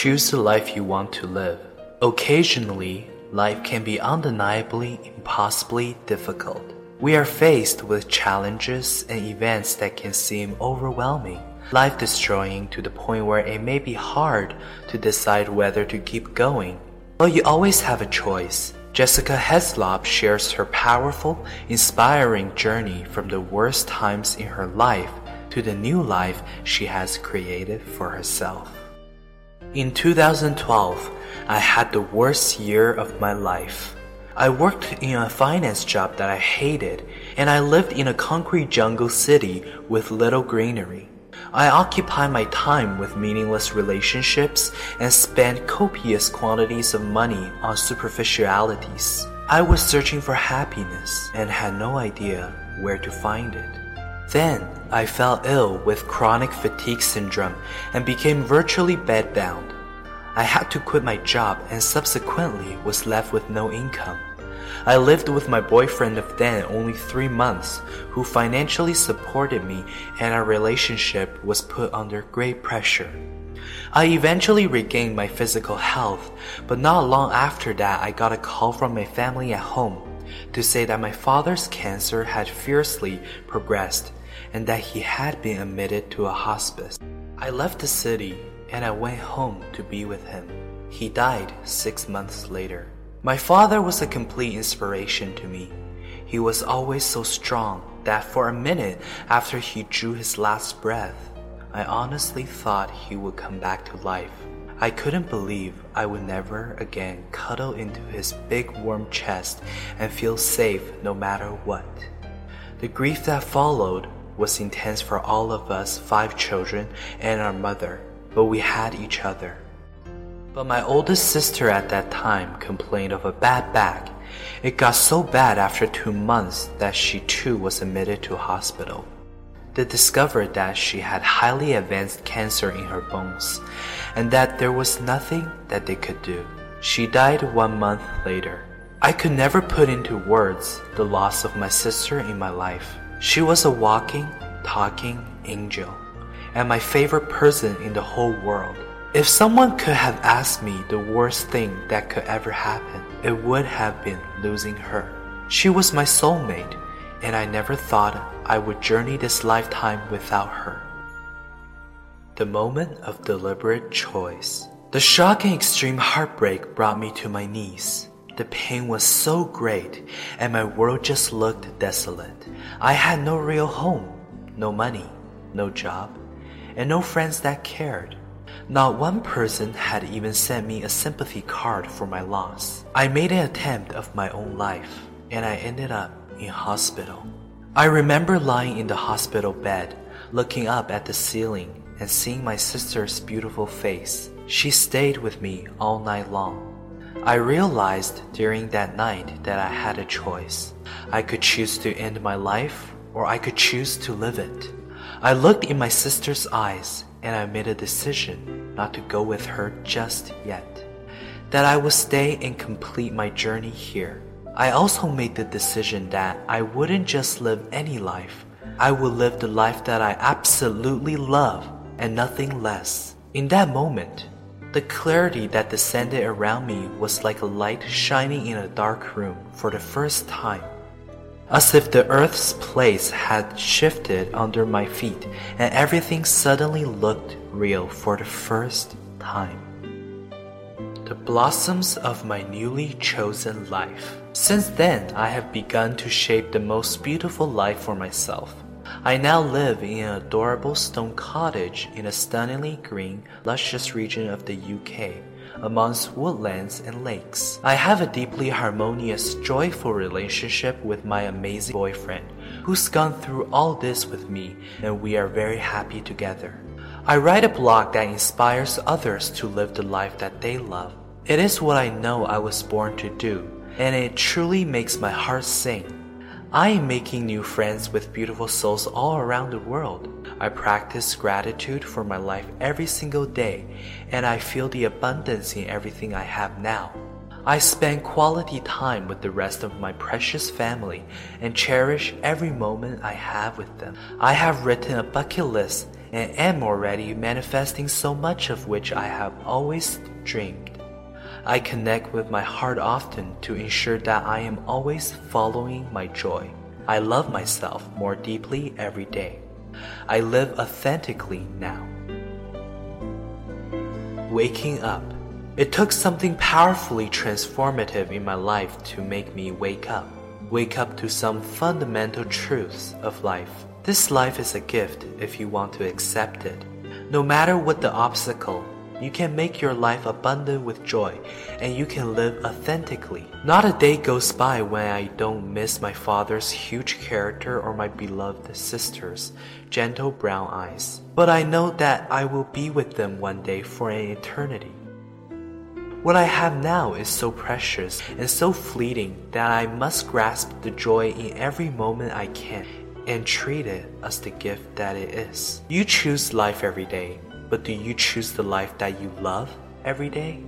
Choose the life you want to live. Occasionally, life can be undeniably impossibly difficult. We are faced with challenges and events that can seem overwhelming, life destroying to the point where it may be hard to decide whether to keep going. But you always have a choice. Jessica Heslop shares her powerful, inspiring journey from the worst times in her life to the new life she has created for herself. In 2012, I had the worst year of my life. I worked in a finance job that I hated, and I lived in a concrete jungle city with little greenery. I occupied my time with meaningless relationships and spent copious quantities of money on superficialities. I was searching for happiness and had no idea where to find it. Then I fell ill with chronic fatigue syndrome and became virtually bedbound. I had to quit my job and subsequently was left with no income. I lived with my boyfriend of then only three months, who financially supported me, and our relationship was put under great pressure. I eventually regained my physical health, but not long after that, I got a call from my family at home to say that my father's cancer had fiercely progressed and that he had been admitted to a hospice. I left the city and I went home to be with him. He died six months later. My father was a complete inspiration to me. He was always so strong that for a minute after he drew his last breath, I honestly thought he would come back to life. I couldn't believe I would never again cuddle into his big warm chest and feel safe no matter what. The grief that followed was intense for all of us five children and our mother, but we had each other. But my oldest sister at that time complained of a bad back. It got so bad after two months that she too was admitted to hospital. They discovered that she had highly advanced cancer in her bones and that there was nothing that they could do. She died one month later. I could never put into words the loss of my sister in my life. She was a walking, talking angel, and my favorite person in the whole world. If someone could have asked me the worst thing that could ever happen, it would have been losing her. She was my soulmate, and I never thought I would journey this lifetime without her. The moment of deliberate choice. The shock and extreme heartbreak brought me to my knees. The pain was so great, and my world just looked desolate. I had no real home, no money, no job, and no friends that cared. Not one person had even sent me a sympathy card for my loss. I made an attempt of my own life, and I ended up in hospital. I remember lying in the hospital bed, looking up at the ceiling and seeing my sister's beautiful face. She stayed with me all night long. I realized during that night that I had a choice. I could choose to end my life or I could choose to live it. I looked in my sister's eyes and I made a decision not to go with her just yet. That I would stay and complete my journey here. I also made the decision that I wouldn't just live any life. I would live the life that I absolutely love and nothing less. In that moment, the clarity that descended around me was like a light shining in a dark room for the first time. As if the earth's place had shifted under my feet and everything suddenly looked real for the first time. The blossoms of my newly chosen life. Since then, I have begun to shape the most beautiful life for myself. I now live in an adorable stone cottage in a stunningly green, luscious region of the UK, amongst woodlands and lakes. I have a deeply harmonious, joyful relationship with my amazing boyfriend, who's gone through all this with me, and we are very happy together. I write a blog that inspires others to live the life that they love. It is what I know I was born to do, and it truly makes my heart sing. I am making new friends with beautiful souls all around the world. I practice gratitude for my life every single day, and I feel the abundance in everything I have now. I spend quality time with the rest of my precious family and cherish every moment I have with them. I have written a bucket list and am already manifesting so much of which I have always dreamed. I connect with my heart often to ensure that I am always following my joy. I love myself more deeply every day. I live authentically now. Waking up. It took something powerfully transformative in my life to make me wake up. Wake up to some fundamental truths of life. This life is a gift if you want to accept it. No matter what the obstacle, you can make your life abundant with joy and you can live authentically. Not a day goes by when I don't miss my father's huge character or my beloved sister's gentle brown eyes. But I know that I will be with them one day for an eternity. What I have now is so precious and so fleeting that I must grasp the joy in every moment I can and treat it as the gift that it is. You choose life every day but do you choose the life that you love every day?